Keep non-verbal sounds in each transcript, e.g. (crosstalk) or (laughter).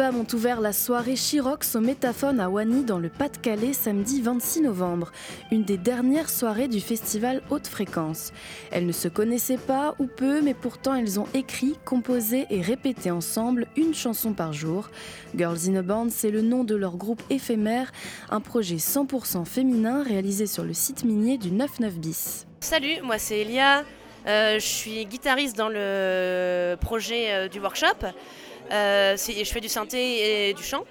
femmes ont ouvert la soirée Chirox au Métaphone à Wany dans le Pas-de-Calais samedi 26 novembre, une des dernières soirées du festival Haute Fréquence. Elles ne se connaissaient pas ou peu, mais pourtant elles ont écrit, composé et répété ensemble une chanson par jour. Girls in a Band, c'est le nom de leur groupe éphémère, un projet 100% féminin réalisé sur le site minier du 99 bis. Salut, moi c'est Elia. Euh, je suis guitariste dans le projet euh, du workshop. Euh, je fais du synthé et du chant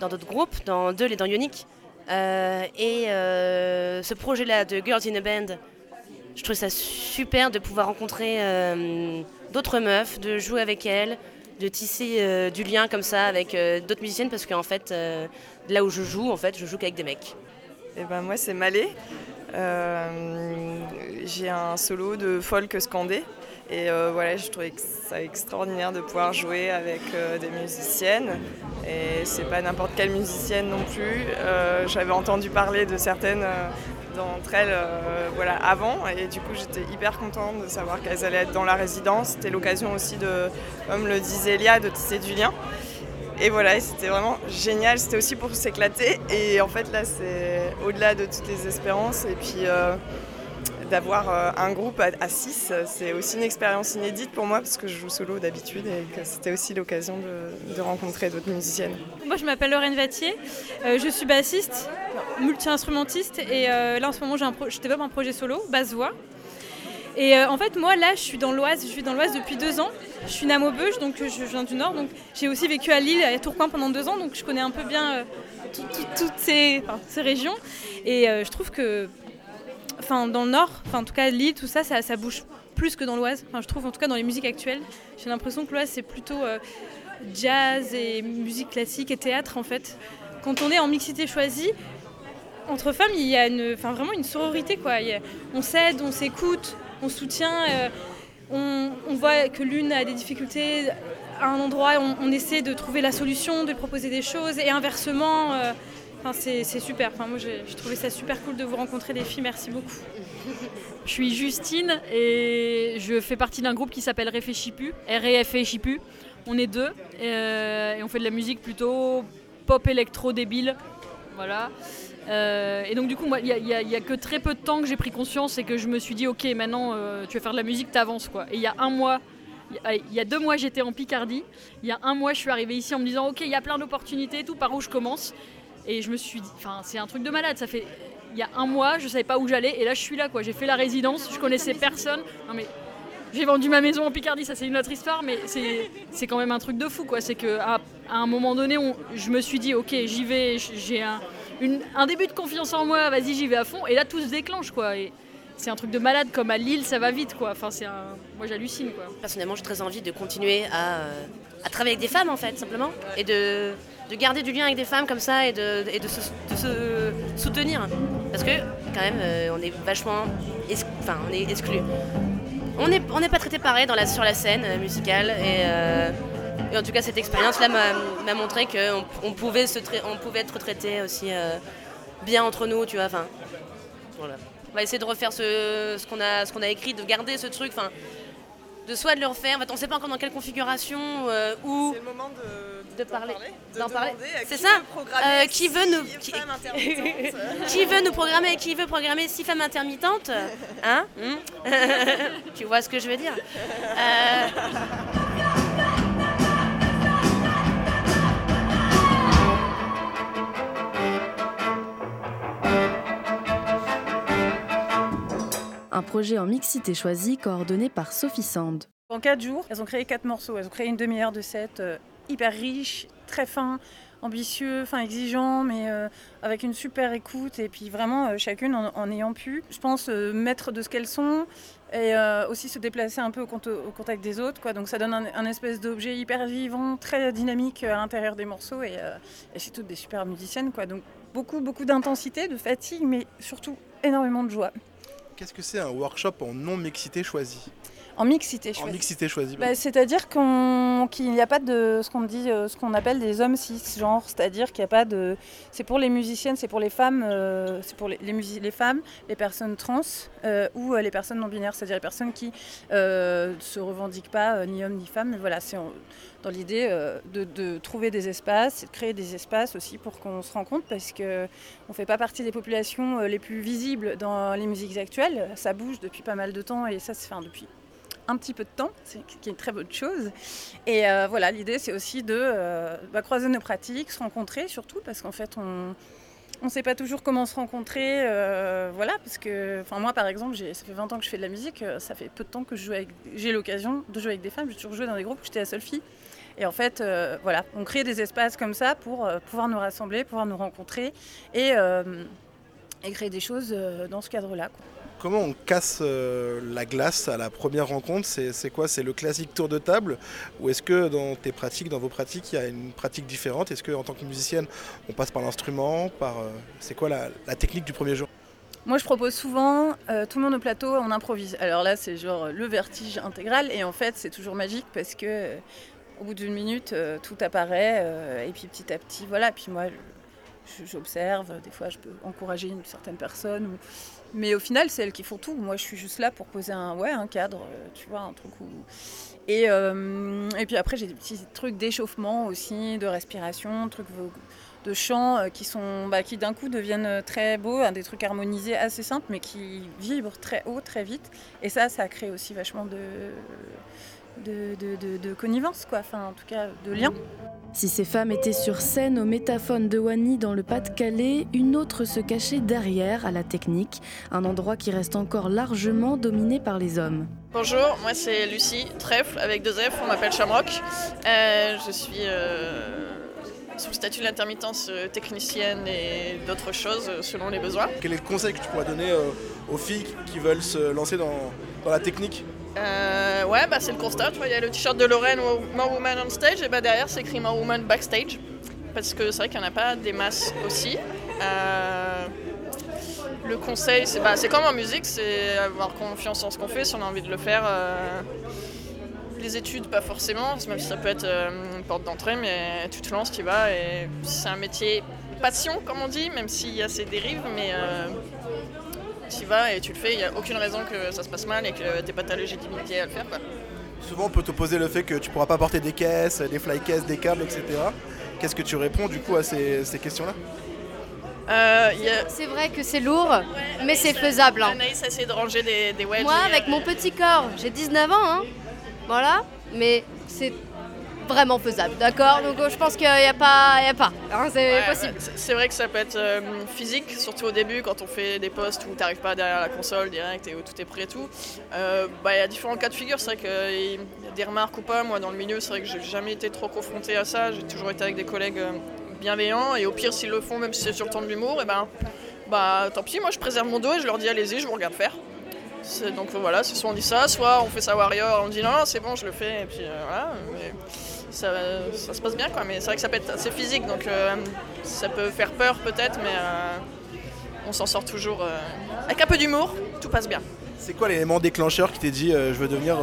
dans d'autres groupes, dans Deul et dans Ionic. et ce projet-là de Girls in a Band, je trouve ça super de pouvoir rencontrer d'autres meufs, de jouer avec elles, de tisser du lien comme ça avec d'autres musiciennes parce qu'en fait, là où je joue, en fait, je joue qu'avec des mecs. Et eh ben moi c'est Malé. Euh, j'ai un solo de folk scandé. Et euh, voilà, je trouvais ça extraordinaire de pouvoir jouer avec euh, des musiciennes. Et c'est pas n'importe quelle musicienne non plus. J'avais entendu parler de certaines d'entre elles voilà, avant. Et du coup, j'étais hyper contente de savoir qu'elles allaient être dans la résidence. C'était l'occasion aussi de, comme le disait Elia, de tisser du lien. Et voilà, c'était vraiment génial. C'était aussi pour s'éclater. Et en fait, là, c'est au-delà de toutes les espérances. Et puis, euh, d'avoir euh, un groupe à 6, c'est aussi une expérience inédite pour moi parce que je joue solo d'habitude et que c'était aussi l'occasion de, rencontrer d'autres musiciennes. Moi, je m'appelle Lorraine Vattier. Euh, je suis bassiste, multi-instrumentiste. Et là, en ce moment, je développe un projet solo, basse-voix. Et euh, en fait, moi, là, je suis dans l'Oise. Je suis dans l'Oise depuis deux ans. Je suis Namobeuge, donc euh, je viens du Nord. Donc j'ai aussi vécu à Lille, à Tourcoing pendant deux ans. Donc je connais un peu bien euh, toutes ces, régions. Et je trouve que, enfin, dans le Nord, enfin, en tout cas Lille, tout ça, ça, bouge plus que dans l'Oise. Enfin, je trouve, en tout cas, dans les musiques actuelles, j'ai l'impression que l'Oise, c'est plutôt jazz et musique classique et théâtre, en fait. Quand on est en mixité choisie, entre femmes, il y a une, enfin, vraiment une sororité. Quoi. on s'aide, on s'écoute, on soutient. Euh, on, voit que l'une a des difficultés à un endroit, on, essaie de trouver la solution, de proposer des choses, et inversement. Euh, c'est super. Enfin, moi, j'ai trouvé ça super cool de vous rencontrer, les filles. Merci beaucoup. Je suis Justine et je fais partie d'un groupe qui s'appelle Réfléchipu, R-E-F-E-Chipu. On est deux euh, et on fait de la musique plutôt pop électro débile. Voilà. Euh, et donc du coup, il n'y a, que très peu de temps que j'ai pris conscience et que je me suis dit, ok, maintenant euh, tu veux faire de la musique, t'avances quoi. Et il y a un mois, il y a deux mois j'étais en Picardie, il y a un mois je suis arrivée ici en me disant, ok, il y a plein d'opportunités, tout par où je commence? Et je me suis dit, enfin c'est un truc de malade, ça fait, il y a un mois, je savais pas où j'allais et là je suis là quoi. J'ai fait la résidence, je connaissais personne. Non mais j'ai vendu ma maison en Picardie, ça c'est une autre histoire, mais c'est quand même un truc de fou quoi. C'est qu'à à un moment donné, je me suis dit, ok, j'y vais, j'ai un un début de confiance en moi, vas-y, j'y vais à fond. Et là, tout se déclenche, quoi. Et c'est un truc de malade, comme à Lille, ça va vite, quoi. Enfin, c'est. Moi, j'hallucine, quoi. Personnellement, j'ai très envie de continuer à, euh, à, travailler avec des femmes, en fait, simplement. Et de, de, garder du lien avec des femmes comme ça et de, et de, se, soutenir. Parce que, quand même, euh, on est vachement... Enfin, on est exclus. On n'est on pas traité pareil sur la scène euh, musicale. Et... Et en tout cas, cette expérience-là m'a montré qu'on on pouvait, pouvait être traité aussi euh, bien entre nous, tu vois. Enfin, voilà. On va essayer de refaire ce, ce qu'on a, a, écrit, de garder ce truc, enfin, de soit de le refaire. On ne sait pas encore dans quelle configuration euh, C'est le moment de, de, parler. D'en parler. C'est ça. Euh, qui veut nous qui... (laughs) qui veut nous programmer Qui veut programmer six femmes intermittentes Hein hmm? (laughs) Tu vois ce que je veux dire? Un projet en mixité choisi coordonné par Sophie Sand. En quatre jours, elles ont créé quatre morceaux. Elles ont créé une demi-heure de set euh, hyper riche, très fin, ambitieux, enfin exigeant, mais euh, avec une super écoute et puis vraiment euh, chacune en, ayant pu, je pense, mettre de ce qu'elles sont et aussi se déplacer un peu au, contact des autres. Quoi. Donc ça donne un, espèce d'objet hyper vivant, très dynamique à l'intérieur des morceaux et, et c'est toutes des super musiciennes. Quoi. Donc beaucoup, beaucoup d'intensité, de fatigue, mais surtout énormément de joie. Qu'est-ce que c'est un workshop en non-mixité choisi? En mixité choisie. En mixité choisie. Bah, c'est-à-dire qu'il n'y a pas de ce qu'on dit, euh, ce qu'on appelle des hommes cisgenres, c'est-à-dire qu'il n'y a pas de. C'est pour les musiciennes, c'est pour les femmes, euh, c'est pour les, les, femmes, les personnes trans euh, ou les personnes non binaires, c'est-à-dire les personnes qui ne se revendiquent pas ni homme ni femme. Mais voilà, c'est dans l'idée de, de, trouver des espaces, de créer des espaces aussi pour qu'on se rencontre, parce que on fait pas partie des populations les plus visibles dans les musiques actuelles. Ça bouge depuis pas mal de temps et ça se fait depuis un petit peu de temps, ce qui est une très bonne chose. Et euh, voilà, l'idée c'est aussi de euh, bah, croiser nos pratiques, se rencontrer surtout, parce qu'en fait on ne sait pas toujours comment se rencontrer. Euh, voilà, parce que moi par exemple, ça fait 20 ans que je fais de la musique, ça fait peu de temps que j'ai l'occasion de jouer avec des femmes. J'ai toujours joué dans des groupes où j'étais la seule fille. Et en fait, voilà, on crée des espaces comme ça pour pouvoir nous rassembler, pouvoir nous rencontrer et, et créer des choses dans ce cadre-là. Comment on casse euh, la glace à la première rencontre? C'est quoi? C'est le classique tour de table? Ou est-ce que dans tes pratiques, dans vos pratiques, il y a une pratique différente? Est-ce qu'en tant que musicienne, on passe par l'instrument par, euh, C'est quoi la, technique du premier jour? Moi, je propose souvent, euh, tout le monde au plateau, on improvise. Alors là, c'est genre le vertige intégral. Et en fait, c'est toujours magique parce que au bout d'une minute, tout apparaît. et puis petit à petit, voilà. Puis moi, j'observe. Des fois, je peux encourager une certaine personne. Mais au final, c'est elles qui font tout. Moi, je suis juste là pour poser un, ouais, un cadre, euh, tu vois, un truc où... Et, euh, et puis après, j'ai des petits trucs d'échauffement aussi, de respiration, trucs de chant euh, qui bah, qui d'un coup deviennent très beaux, hein, des trucs harmonisés assez simples, mais qui vibrent très haut, très vite. Et ça, ça crée aussi vachement de, de, de, de connivence, quoi. Enfin, en tout cas, de lien. Si ces femmes étaient sur scène au métaphone de Wany dans le Pas-de-Calais, une autre se cachait derrière, à la technique, un endroit qui reste encore largement dominé par les hommes. Bonjour, moi c'est Lucie Trèfle avec deux F, on m'appelle Shamrock. Euh, je suis euh, sous le statut d'intermittence euh, technicienne et d'autres choses selon les besoins. Quel est le conseil que tu pourrais donner aux filles qui veulent se lancer dans, dans la technique? Euh, ouais, bah c'est le constat. Il y a le t-shirt de Lorraine More Woman on Stage, et bah derrière c'est écrit More Woman Backstage. Parce que c'est vrai qu'il n'y en a pas des masses aussi. Euh, le conseil, c'est bah, comme en musique, c'est avoir confiance en ce qu'on fait si on a envie de le faire. Euh, les études, pas forcément, même si ça peut être une porte d'entrée, mais tu te lances, tu vas. Et c'est un métier passion, comme on dit, même s'il y a ces dérives, mais tu vas et tu le fais, il n'y a aucune raison que ça se passe mal et que tu pas ta légitimité à le faire. Souvent, on peut te poser le fait que tu pourras pas porter des caisses, des fly caisses, des câbles, etc. Qu'est-ce que tu réponds du coup à ces, questions-là? Euh, C'est vrai que c'est lourd, mais c'est faisable. Hein. Anaïs essaie de ranger des, des Moi, avec mon petit corps, j'ai 19 ans, hein. voilà, mais c'est vraiment faisable, d'accord? Donc je pense qu'il n'y a pas, y a pas. Hein, c'est possible. C'est vrai que ça peut être euh, physique, surtout au début quand on fait des postes où tu n'arrives pas derrière la console direct et où tout est prêt et tout. Euh, bah, il y a différents cas de figure, c'est vrai qu'il y a des remarques ou pas. Moi dans le milieu, c'est vrai que j'ai jamais été trop confronté à ça. J'ai toujours été avec des collègues euh, bienveillants et au pire s'ils le font, même si c'est sur le temps de l'humour, et eh ben bah tant pis, moi je préserve mon dos et je leur dis allez-y, je vous regarde faire. Donc voilà, soit on dit ça, soit on fait ça warrior, on dit non, non c'est bon, je le fais, et puis voilà ça, se passe bien quoi. Mais c'est vrai que ça peut être assez physique, donc euh, ça peut faire peur peut-être, mais euh, on s'en sort toujours euh, avec un peu d'humour, tout passe bien. C'est quoi l'élément déclencheur qui t'est dit je veux devenir,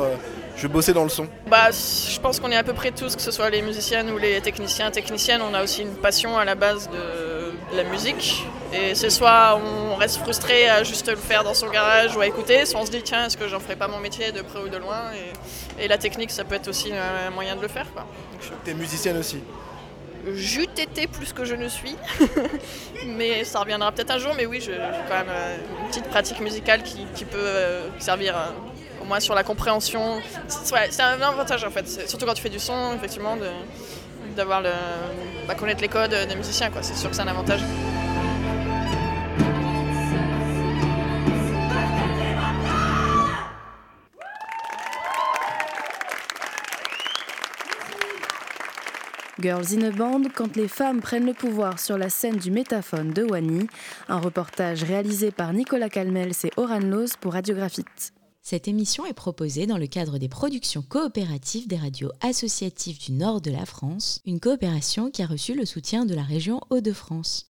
je veux bosser dans le son? Bah, je pense qu'on est à peu près tous, que ce soit les musiciennes ou les techniciens, techniciennes, on a aussi une passion à la base de, la musique. Et c'est soit on reste frustré à juste le faire dans son garage ou à écouter, soit on se dit tiens est-ce que j'en ferai pas mon métier de près ou de loin. Et, la technique ça peut être aussi un moyen de le faire. Quoi. T'es musicienne aussi J'eût été plus que je ne suis, (laughs) mais ça reviendra peut-être un jour. Mais oui, j'ai quand même euh, une petite pratique musicale qui, peut euh, servir euh, au moins sur la compréhension. C'est un avantage en fait, surtout quand tu fais du son, effectivement, d'avoir le, bah, connaître les codes des musiciens. C'est sûr que c'est un avantage. Girls in a Band quand les femmes prennent le pouvoir sur la scène du métaphone de Wany, un reportage réalisé par Nicolas Calmels et Oran Loz pour Radiographite. Cette émission est proposée dans le cadre des productions coopératives des radios associatives du nord de la France, une coopération qui a reçu le soutien de la région Hauts-de-France.